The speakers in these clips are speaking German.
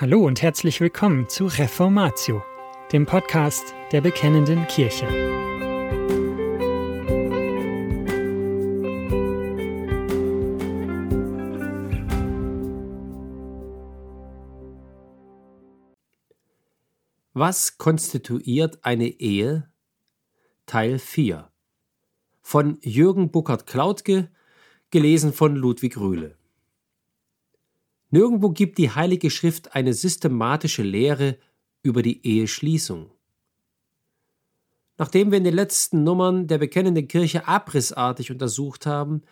Hallo und herzlich willkommen zu Reformatio, dem Podcast der Bekennenden Kirche. Was konstituiert eine Ehe? Teil 4 von Jürgen Buckert-Klautke, gelesen von Ludwig Rühle. Nirgendwo gibt die Heilige Schrift eine systematische Lehre über die Eheschließung. Nachdem wir in den letzten Nummern der bekennenden Kirche abrissartig untersucht haben,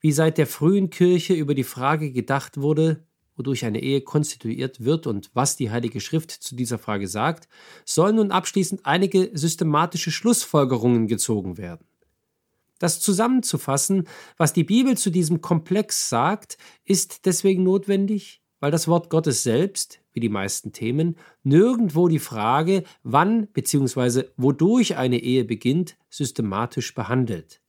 wie seit der frühen Kirche über die Frage gedacht wurde, wodurch eine Ehe konstituiert wird und was die Heilige Schrift zu dieser Frage sagt, sollen nun abschließend einige systematische Schlussfolgerungen gezogen werden. Das zusammenzufassen, was die Bibel zu diesem Komplex sagt, ist deswegen notwendig, weil das Wort Gottes selbst, wie die meisten Themen, nirgendwo die Frage, wann bzw. wodurch eine Ehe beginnt, systematisch behandelt.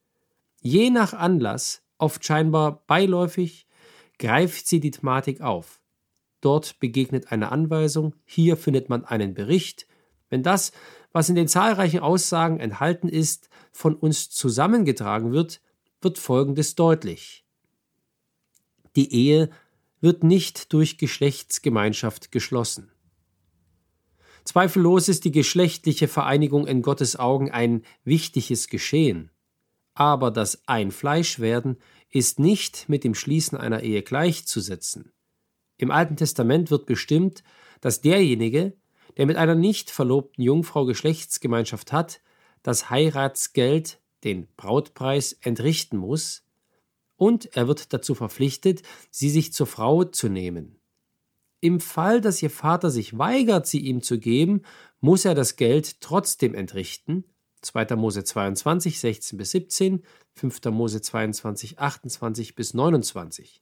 Je nach Anlass, oft scheinbar beiläufig, greift sie die Thematik auf. Dort begegnet eine Anweisung, hier findet man einen Bericht. Wenn das, was in den zahlreichen Aussagen enthalten ist, von uns zusammengetragen wird, wird Folgendes deutlich. Die Ehe wird nicht durch Geschlechtsgemeinschaft geschlossen. Zweifellos ist die geschlechtliche Vereinigung in Gottes Augen ein wichtiges Geschehen. Aber das Einfleischwerden ist nicht mit dem Schließen einer Ehe gleichzusetzen. Im Alten Testament wird bestimmt, dass derjenige, der mit einer nicht verlobten Jungfrau Geschlechtsgemeinschaft hat, das Heiratsgeld, den Brautpreis, entrichten muss, und er wird dazu verpflichtet, sie sich zur Frau zu nehmen. Im Fall, dass ihr Vater sich weigert, sie ihm zu geben, muss er das Geld trotzdem entrichten. 2. Mose 22, 16 bis 17, 5. Mose 22, 28 bis 29.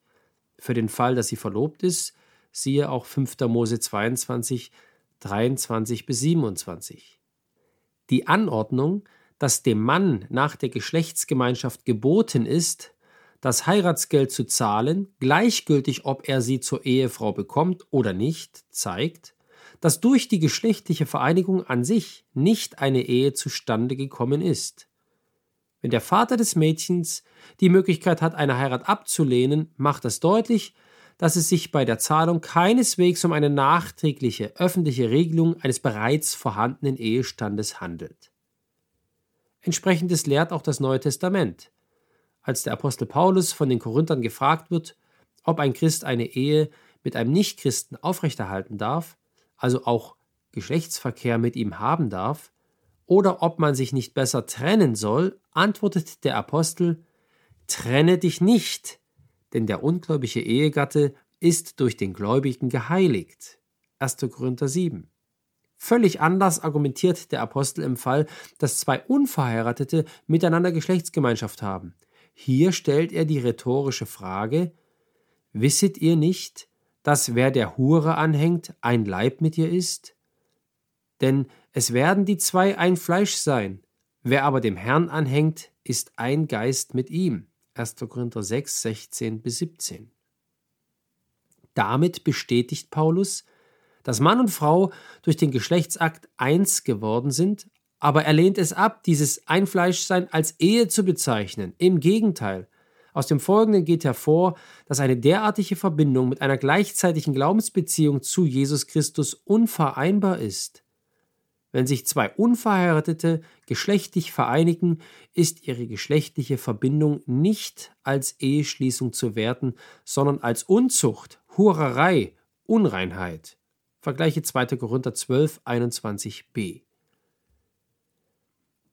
Für den Fall, dass sie verlobt ist, siehe auch 5. Mose 22, 23 bis 27. Die Anordnung, dass dem Mann nach der Geschlechtsgemeinschaft geboten ist, das Heiratsgeld zu zahlen, gleichgültig ob er sie zur Ehefrau bekommt oder nicht, zeigt, dass durch die geschlechtliche Vereinigung an sich nicht eine Ehe zustande gekommen ist. Wenn der Vater des Mädchens die Möglichkeit hat, eine Heirat abzulehnen, macht das deutlich, dass es sich bei der Zahlung keineswegs um eine nachträgliche öffentliche Regelung eines bereits vorhandenen Ehestandes handelt. Entsprechendes lehrt auch das Neue Testament. Als der Apostel Paulus von den Korinthern gefragt wird, ob ein Christ eine Ehe mit einem Nichtchristen aufrechterhalten darf, also auch Geschlechtsverkehr mit ihm haben darf, oder ob man sich nicht besser trennen soll, antwortet der Apostel Trenne dich nicht, denn der ungläubige Ehegatte ist durch den Gläubigen geheiligt. 1. Korinther 7. Völlig anders argumentiert der Apostel im Fall, dass zwei Unverheiratete miteinander Geschlechtsgemeinschaft haben. Hier stellt er die rhetorische Frage: Wisset ihr nicht, dass wer der Hure anhängt, ein Leib mit ihr ist? Denn es werden die zwei ein Fleisch sein. Wer aber dem Herrn anhängt, ist ein Geist mit ihm. 1. Korinther 6, 16 bis 17. Damit bestätigt Paulus, dass Mann und Frau durch den Geschlechtsakt eins geworden sind, aber er lehnt es ab, dieses Einfleischsein als Ehe zu bezeichnen. Im Gegenteil. Aus dem Folgenden geht hervor, dass eine derartige Verbindung mit einer gleichzeitigen Glaubensbeziehung zu Jesus Christus unvereinbar ist. Wenn sich zwei Unverheiratete geschlechtlich vereinigen, ist ihre geschlechtliche Verbindung nicht als Eheschließung zu werten, sondern als Unzucht, Hurerei, Unreinheit. Vergleiche 2. Korinther 12, 21b.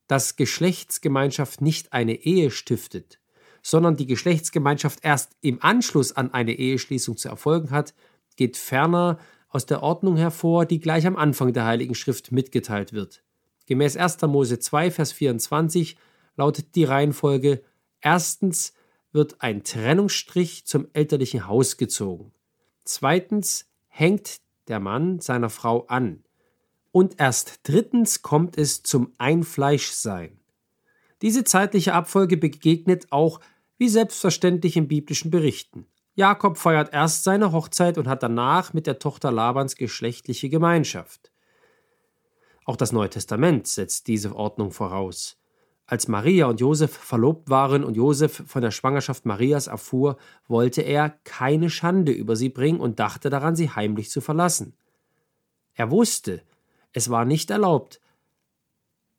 Dass Geschlechtsgemeinschaft nicht eine Ehe stiftet, sondern die Geschlechtsgemeinschaft erst im Anschluss an eine Eheschließung zu erfolgen hat, geht ferner aus der Ordnung hervor, die gleich am Anfang der Heiligen Schrift mitgeteilt wird. Gemäß 1. Mose 2, Vers 24 lautet die Reihenfolge: Erstens wird ein Trennungsstrich zum elterlichen Haus gezogen. Zweitens hängt der Mann seiner Frau an. Und erst drittens kommt es zum Einfleischsein. Diese zeitliche Abfolge begegnet auch wie selbstverständlich in biblischen Berichten. Jakob feiert erst seine Hochzeit und hat danach mit der Tochter Labans geschlechtliche Gemeinschaft. Auch das Neue Testament setzt diese Ordnung voraus. Als Maria und Josef verlobt waren und Josef von der Schwangerschaft Marias erfuhr, wollte er keine Schande über sie bringen und dachte daran, sie heimlich zu verlassen. Er wusste, es war nicht erlaubt,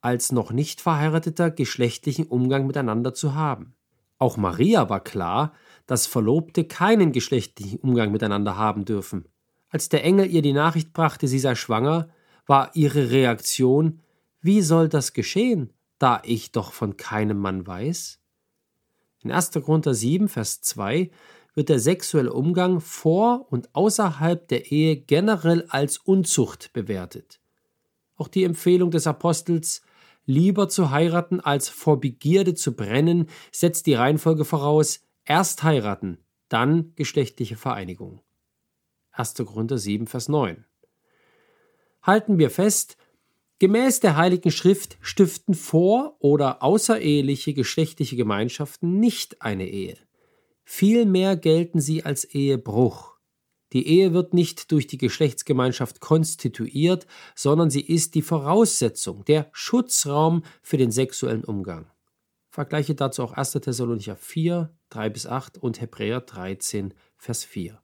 als noch nicht verheirateter geschlechtlichen Umgang miteinander zu haben. Auch Maria war klar, dass Verlobte keinen geschlechtlichen Umgang miteinander haben dürfen. Als der Engel ihr die Nachricht brachte, sie sei schwanger, war ihre Reaktion Wie soll das geschehen? da ich doch von keinem Mann weiß? In 1. Korinther 7, Vers 2 wird der sexuelle Umgang vor und außerhalb der Ehe generell als Unzucht bewertet. Auch die Empfehlung des Apostels, lieber zu heiraten als vor Begierde zu brennen, setzt die Reihenfolge voraus, erst heiraten, dann geschlechtliche Vereinigung. 1. Korinther 7, Vers 9. Halten wir fest, Gemäß der Heiligen Schrift stiften vor- oder außereheliche geschlechtliche Gemeinschaften nicht eine Ehe. Vielmehr gelten sie als Ehebruch. Die Ehe wird nicht durch die Geschlechtsgemeinschaft konstituiert, sondern sie ist die Voraussetzung, der Schutzraum für den sexuellen Umgang. Vergleiche dazu auch 1. Thessalonicher 4, 3 bis 8 und Hebräer 13, Vers 4.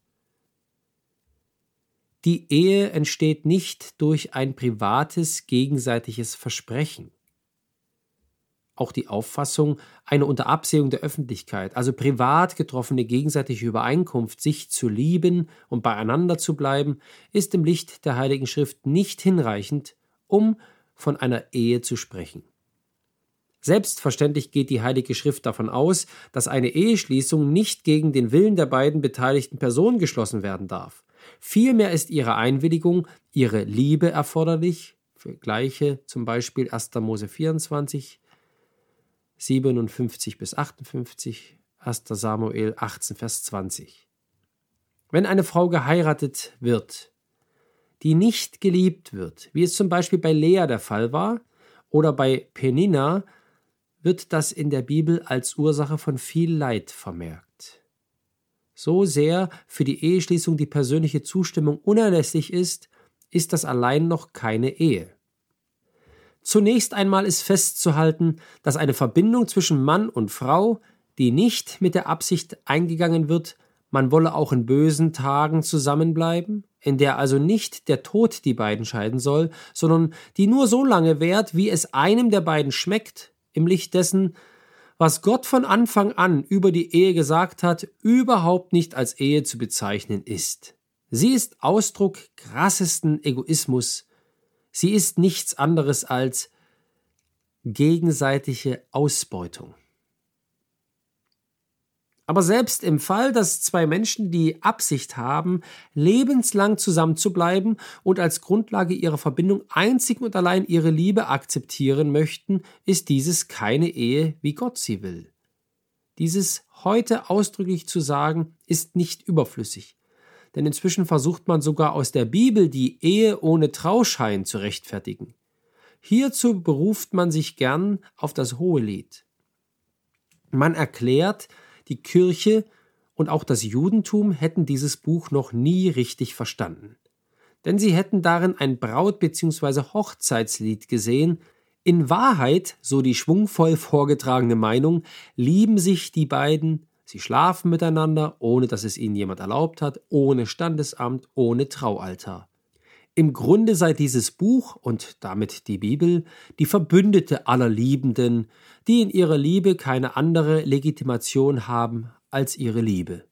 Die Ehe entsteht nicht durch ein privates gegenseitiges Versprechen. Auch die Auffassung, eine unter Absehung der Öffentlichkeit, also privat getroffene gegenseitige Übereinkunft, sich zu lieben und beieinander zu bleiben, ist im Licht der Heiligen Schrift nicht hinreichend, um von einer Ehe zu sprechen. Selbstverständlich geht die Heilige Schrift davon aus, dass eine Eheschließung nicht gegen den Willen der beiden beteiligten Personen geschlossen werden darf. Vielmehr ist ihre Einwilligung, ihre Liebe erforderlich. Vergleiche zum Beispiel 1. Mose 24, 57 bis 58, 1. Samuel 18, Vers 20. Wenn eine Frau geheiratet wird, die nicht geliebt wird, wie es zum Beispiel bei Lea der Fall war, oder bei Penina, wird das in der Bibel als Ursache von viel Leid vermerkt so sehr für die Eheschließung die persönliche Zustimmung unerlässlich ist, ist das allein noch keine Ehe. Zunächst einmal ist festzuhalten, dass eine Verbindung zwischen Mann und Frau, die nicht mit der Absicht eingegangen wird, man wolle auch in bösen Tagen zusammenbleiben, in der also nicht der Tod die beiden scheiden soll, sondern die nur so lange währt, wie es einem der beiden schmeckt, im Licht dessen, was Gott von Anfang an über die Ehe gesagt hat, überhaupt nicht als Ehe zu bezeichnen ist. Sie ist Ausdruck krassesten Egoismus. Sie ist nichts anderes als gegenseitige Ausbeutung. Aber selbst im Fall, dass zwei Menschen die Absicht haben, lebenslang zusammenzubleiben und als Grundlage ihrer Verbindung einzig und allein ihre Liebe akzeptieren möchten, ist dieses keine Ehe, wie Gott sie will. Dieses heute ausdrücklich zu sagen, ist nicht überflüssig. Denn inzwischen versucht man sogar aus der Bibel die Ehe ohne Trauschein zu rechtfertigen. Hierzu beruft man sich gern auf das Hohelied. Man erklärt, die Kirche und auch das Judentum hätten dieses Buch noch nie richtig verstanden. Denn sie hätten darin ein Braut- bzw. Hochzeitslied gesehen. In Wahrheit, so die schwungvoll vorgetragene Meinung, lieben sich die beiden, sie schlafen miteinander, ohne dass es ihnen jemand erlaubt hat, ohne Standesamt, ohne Traualtar. Im Grunde sei dieses Buch und damit die Bibel die Verbündete aller Liebenden, die in ihrer Liebe keine andere Legitimation haben als ihre Liebe.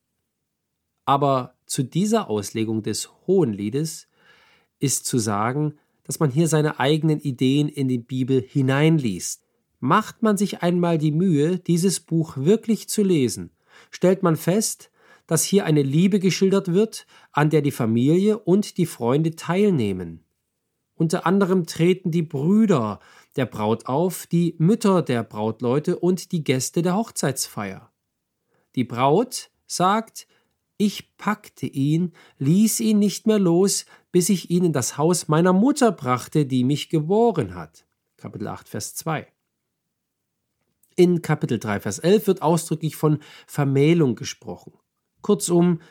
Aber zu dieser Auslegung des Hohenliedes ist zu sagen, dass man hier seine eigenen Ideen in die Bibel hineinliest. Macht man sich einmal die Mühe, dieses Buch wirklich zu lesen, stellt man fest, dass hier eine Liebe geschildert wird, an der die Familie und die Freunde teilnehmen. Unter anderem treten die Brüder der Braut auf, die Mütter der Brautleute und die Gäste der Hochzeitsfeier. Die Braut sagt, ich packte ihn, ließ ihn nicht mehr los, bis ich ihn in das Haus meiner Mutter brachte, die mich geboren hat. Kapitel 8, Vers 2. In Kapitel 3, Vers 11 wird ausdrücklich von Vermählung gesprochen. Kurzum,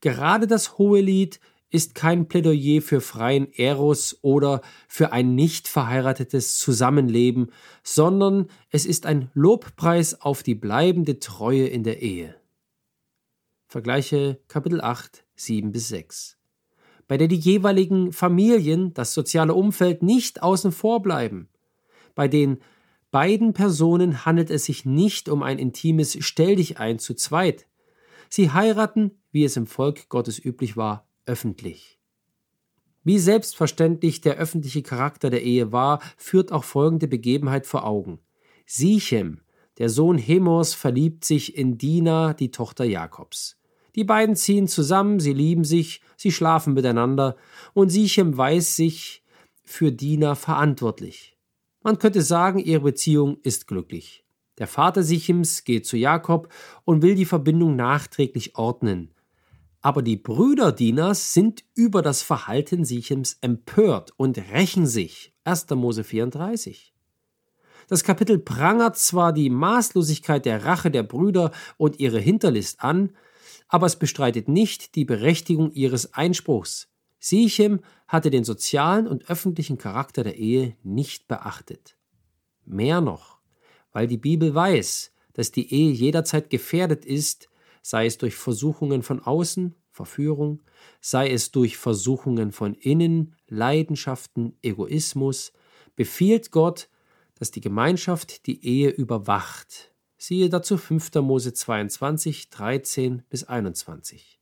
gerade das Hohelied ist kein Plädoyer für freien Eros oder für ein nicht verheiratetes Zusammenleben, sondern es ist ein Lobpreis auf die bleibende Treue in der Ehe. Vergleiche Kapitel 8, 7 bis 6. Bei der die jeweiligen Familien, das soziale Umfeld nicht außen vor bleiben. Bei den beiden Personen handelt es sich nicht um ein intimes Stell dich ein zu zweit. Sie heiraten, wie es im Volk Gottes üblich war, öffentlich. Wie selbstverständlich der öffentliche Charakter der Ehe war, führt auch folgende Begebenheit vor Augen. Sichem, der Sohn Hemos, verliebt sich in Dina, die Tochter Jakobs. Die beiden ziehen zusammen, sie lieben sich, sie schlafen miteinander, und Sichem weiß sich für Dina verantwortlich. Man könnte sagen, ihre Beziehung ist glücklich. Der Vater Sichems geht zu Jakob und will die Verbindung nachträglich ordnen. Aber die Brüder Dinas sind über das Verhalten Sichems empört und rächen sich. 1. Mose 34. Das Kapitel prangert zwar die Maßlosigkeit der Rache der Brüder und ihre Hinterlist an, aber es bestreitet nicht die Berechtigung ihres Einspruchs. Sichem hatte den sozialen und öffentlichen Charakter der Ehe nicht beachtet. Mehr noch, weil die Bibel weiß, dass die Ehe jederzeit gefährdet ist, sei es durch Versuchungen von außen, Verführung, sei es durch Versuchungen von innen, Leidenschaften, Egoismus, befiehlt Gott, dass die Gemeinschaft die Ehe überwacht. Siehe dazu 5. Mose 22, 13 bis 21.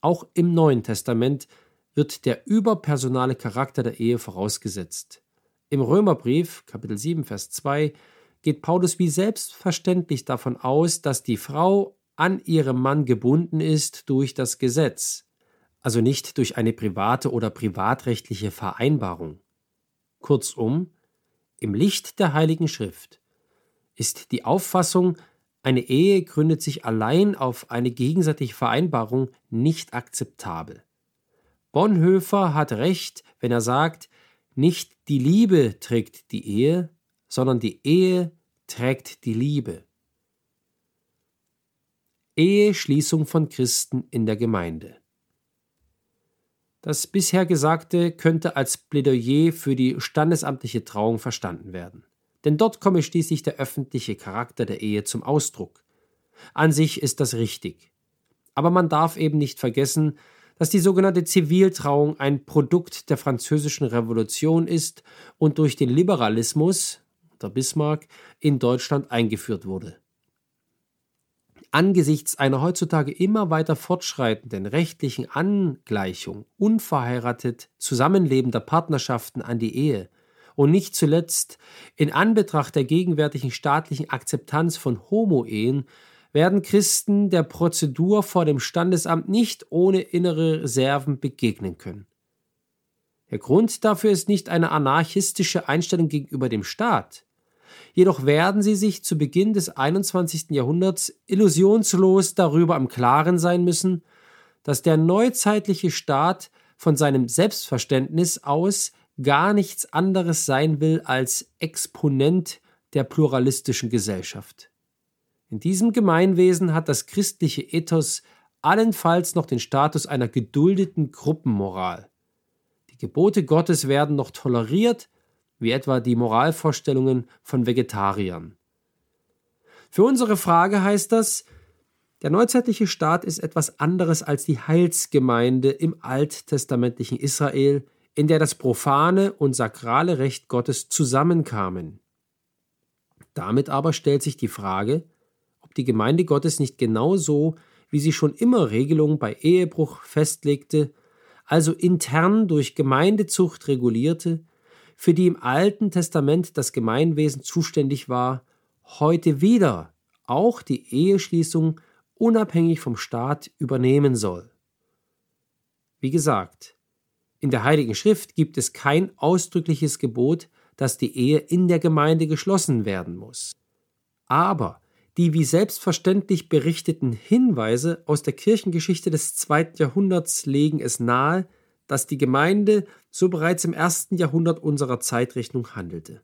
Auch im Neuen Testament wird der überpersonale Charakter der Ehe vorausgesetzt. Im Römerbrief, Kapitel 7, Vers 2, geht Paulus wie selbstverständlich davon aus, dass die Frau an ihrem Mann gebunden ist durch das Gesetz, also nicht durch eine private oder privatrechtliche Vereinbarung. Kurzum, im Licht der Heiligen Schrift ist die Auffassung, eine Ehe gründet sich allein auf eine gegenseitige Vereinbarung nicht akzeptabel. Bonhoeffer hat recht, wenn er sagt, nicht die Liebe trägt die Ehe, sondern die Ehe trägt die Liebe. Eheschließung von Christen in der Gemeinde. Das bisher Gesagte könnte als Plädoyer für die standesamtliche Trauung verstanden werden. Denn dort komme schließlich der öffentliche Charakter der Ehe zum Ausdruck. An sich ist das richtig. Aber man darf eben nicht vergessen, dass die sogenannte Ziviltrauung ein Produkt der französischen Revolution ist und durch den Liberalismus, der Bismarck, in Deutschland eingeführt wurde. Angesichts einer heutzutage immer weiter fortschreitenden rechtlichen Angleichung unverheiratet zusammenlebender Partnerschaften an die Ehe und nicht zuletzt in Anbetracht der gegenwärtigen staatlichen Akzeptanz von Homo-Ehen werden Christen der Prozedur vor dem Standesamt nicht ohne innere Reserven begegnen können. Der Grund dafür ist nicht eine anarchistische Einstellung gegenüber dem Staat, Jedoch werden sie sich zu Beginn des 21. Jahrhunderts illusionslos darüber im Klaren sein müssen, dass der neuzeitliche Staat von seinem Selbstverständnis aus gar nichts anderes sein will als Exponent der pluralistischen Gesellschaft. In diesem Gemeinwesen hat das christliche Ethos allenfalls noch den Status einer geduldeten Gruppenmoral. Die Gebote Gottes werden noch toleriert, wie etwa die Moralvorstellungen von Vegetariern. Für unsere Frage heißt das, der neuzeitliche Staat ist etwas anderes als die Heilsgemeinde im alttestamentlichen Israel, in der das profane und sakrale Recht Gottes zusammenkamen. Damit aber stellt sich die Frage, die Gemeinde Gottes nicht genauso, wie sie schon immer Regelungen bei Ehebruch festlegte, also intern durch Gemeindezucht regulierte, für die im Alten Testament das Gemeinwesen zuständig war, heute wieder auch die Eheschließung unabhängig vom Staat übernehmen soll. Wie gesagt, in der Heiligen Schrift gibt es kein ausdrückliches Gebot, dass die Ehe in der Gemeinde geschlossen werden muss. Aber die wie selbstverständlich berichteten Hinweise aus der Kirchengeschichte des zweiten Jahrhunderts legen es nahe, dass die Gemeinde so bereits im ersten Jahrhundert unserer Zeitrechnung handelte.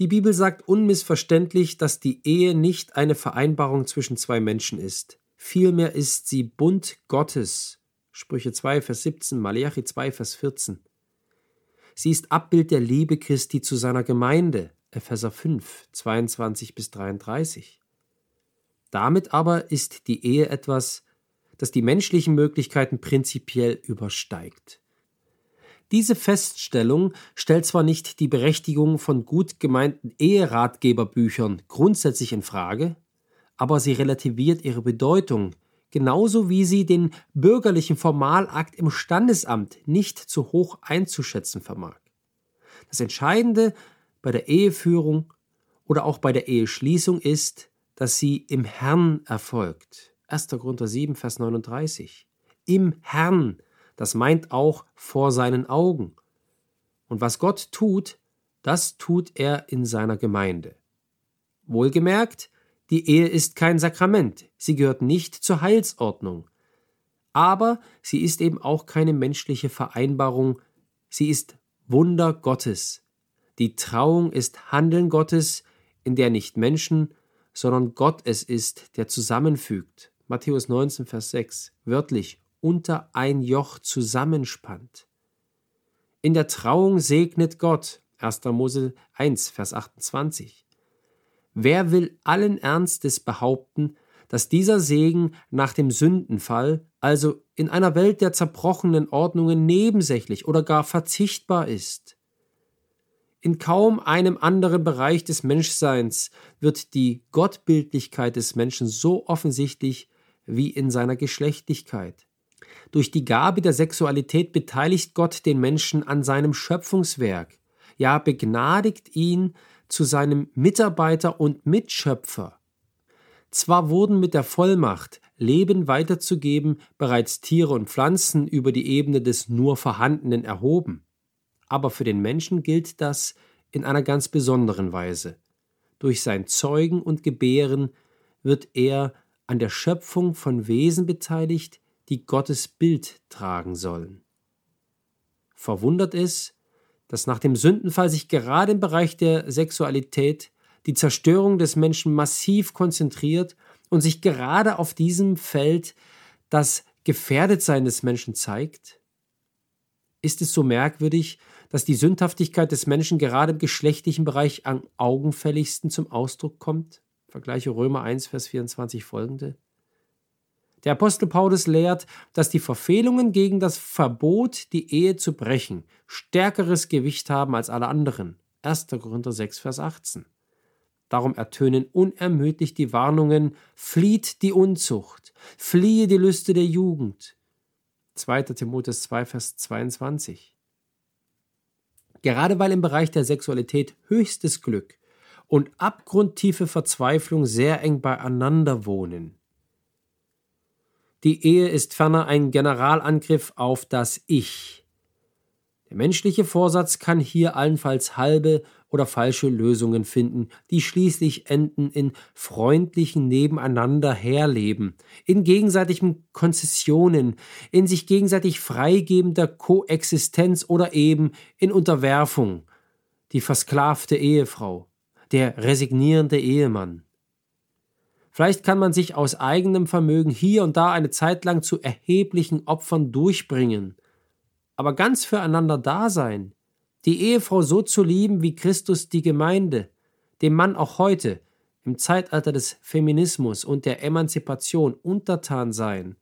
Die Bibel sagt unmissverständlich, dass die Ehe nicht eine Vereinbarung zwischen zwei Menschen ist. Vielmehr ist sie Bund Gottes. Sprüche 2, Vers 17, Malachi 2, Vers 14. Sie ist Abbild der Liebe Christi zu seiner Gemeinde. Epheser 5, 22 bis 33. Damit aber ist die Ehe etwas, das die menschlichen Möglichkeiten prinzipiell übersteigt. Diese Feststellung stellt zwar nicht die Berechtigung von gut gemeinten Eheratgeberbüchern grundsätzlich in Frage, aber sie relativiert ihre Bedeutung, genauso wie sie den bürgerlichen Formalakt im Standesamt nicht zu hoch einzuschätzen vermag. Das Entscheidende bei der Eheführung oder auch bei der Eheschließung ist, dass sie im Herrn erfolgt. 1. Korinther 7, Vers 39. Im Herrn das meint auch vor seinen Augen. Und was Gott tut, das tut er in seiner Gemeinde. Wohlgemerkt, die Ehe ist kein Sakrament, sie gehört nicht zur Heilsordnung. Aber sie ist eben auch keine menschliche Vereinbarung, sie ist Wunder Gottes. Die Trauung ist Handeln Gottes, in der nicht Menschen, sondern Gott es ist, der zusammenfügt. Matthäus 19, Vers 6. Wörtlich, unter ein Joch zusammenspannt. In der Trauung segnet Gott, 1. Mose 1, Vers 28. Wer will allen Ernstes behaupten, dass dieser Segen nach dem Sündenfall, also in einer Welt der zerbrochenen Ordnungen, nebensächlich oder gar verzichtbar ist? In kaum einem anderen Bereich des Menschseins wird die Gottbildlichkeit des Menschen so offensichtlich wie in seiner Geschlechtlichkeit. Durch die Gabe der Sexualität beteiligt Gott den Menschen an seinem Schöpfungswerk, ja begnadigt ihn zu seinem Mitarbeiter und Mitschöpfer. Zwar wurden mit der Vollmacht, Leben weiterzugeben, bereits Tiere und Pflanzen über die Ebene des nur Vorhandenen erhoben, aber für den Menschen gilt das in einer ganz besonderen Weise. Durch sein Zeugen und Gebären wird er an der Schöpfung von Wesen beteiligt, die Gottes Bild tragen sollen. Verwundert es, dass nach dem Sündenfall sich gerade im Bereich der Sexualität die Zerstörung des Menschen massiv konzentriert und sich gerade auf diesem Feld das Gefährdetsein des Menschen zeigt? Ist es so merkwürdig, dass die Sündhaftigkeit des Menschen gerade im geschlechtlichen Bereich am augenfälligsten zum Ausdruck kommt? Vergleiche Römer 1, Vers 24 folgende. Der Apostel Paulus lehrt, dass die Verfehlungen gegen das Verbot, die Ehe zu brechen, stärkeres Gewicht haben als alle anderen. 1. Korinther 6, Vers 18. Darum ertönen unermüdlich die Warnungen, flieht die Unzucht, fliehe die Lüste der Jugend. 2. Timotheus 2, Vers 22. Gerade weil im Bereich der Sexualität höchstes Glück und abgrundtiefe Verzweiflung sehr eng beieinander wohnen, die Ehe ist ferner ein Generalangriff auf das Ich. Der menschliche Vorsatz kann hier allenfalls halbe oder falsche Lösungen finden, die schließlich enden in freundlichen Nebeneinander herleben, in gegenseitigen Konzessionen, in sich gegenseitig freigebender Koexistenz oder eben in Unterwerfung, die versklavte Ehefrau, der resignierende Ehemann. Vielleicht kann man sich aus eigenem Vermögen hier und da eine Zeit lang zu erheblichen Opfern durchbringen. Aber ganz füreinander da sein, die Ehefrau so zu lieben wie Christus die Gemeinde, dem Mann auch heute, im Zeitalter des Feminismus und der Emanzipation untertan sein,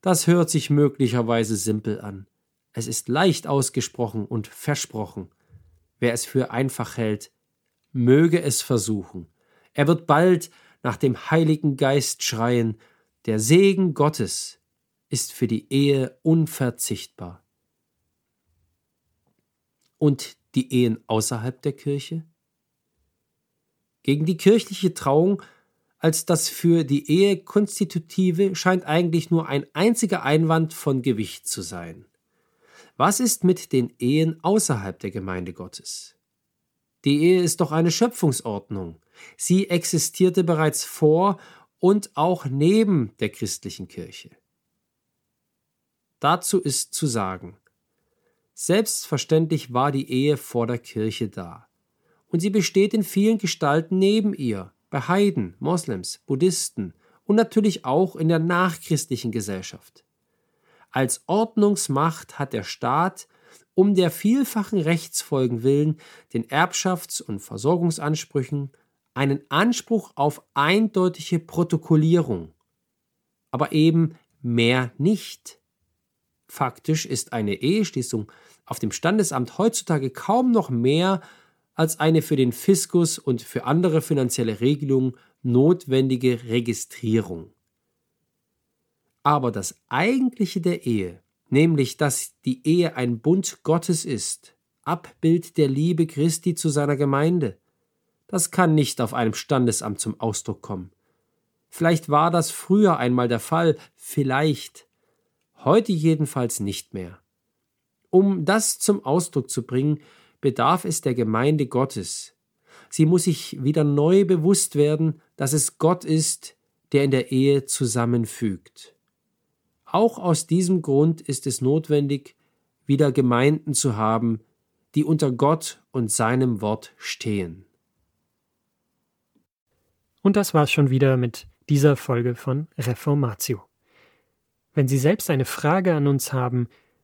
das hört sich möglicherweise simpel an. Es ist leicht ausgesprochen und versprochen. Wer es für einfach hält, möge es versuchen. Er wird bald nach dem Heiligen Geist schreien, der Segen Gottes ist für die Ehe unverzichtbar. Und die Ehen außerhalb der Kirche? Gegen die kirchliche Trauung als das für die Ehe konstitutive scheint eigentlich nur ein einziger Einwand von Gewicht zu sein. Was ist mit den Ehen außerhalb der Gemeinde Gottes? Die Ehe ist doch eine Schöpfungsordnung. Sie existierte bereits vor und auch neben der christlichen Kirche. Dazu ist zu sagen, selbstverständlich war die Ehe vor der Kirche da. und sie besteht in vielen Gestalten neben ihr, bei Heiden, Moslems, Buddhisten und natürlich auch in der nachchristlichen Gesellschaft. Als Ordnungsmacht hat der Staat um der vielfachen Rechtsfolgen willen den Erbschafts- und Versorgungsansprüchen einen Anspruch auf eindeutige Protokollierung, aber eben mehr nicht. Faktisch ist eine Eheschließung auf dem Standesamt heutzutage kaum noch mehr als eine für den Fiskus und für andere finanzielle Regelungen notwendige Registrierung. Aber das Eigentliche der Ehe, nämlich dass die Ehe ein Bund Gottes ist, Abbild der Liebe Christi zu seiner Gemeinde, das kann nicht auf einem Standesamt zum Ausdruck kommen. Vielleicht war das früher einmal der Fall, vielleicht, heute jedenfalls nicht mehr. Um das zum Ausdruck zu bringen, bedarf es der Gemeinde Gottes. Sie muss sich wieder neu bewusst werden, dass es Gott ist, der in der Ehe zusammenfügt. Auch aus diesem Grund ist es notwendig, wieder Gemeinden zu haben, die unter Gott und seinem Wort stehen. Und das war's schon wieder mit dieser Folge von Reformatio. Wenn Sie selbst eine Frage an uns haben,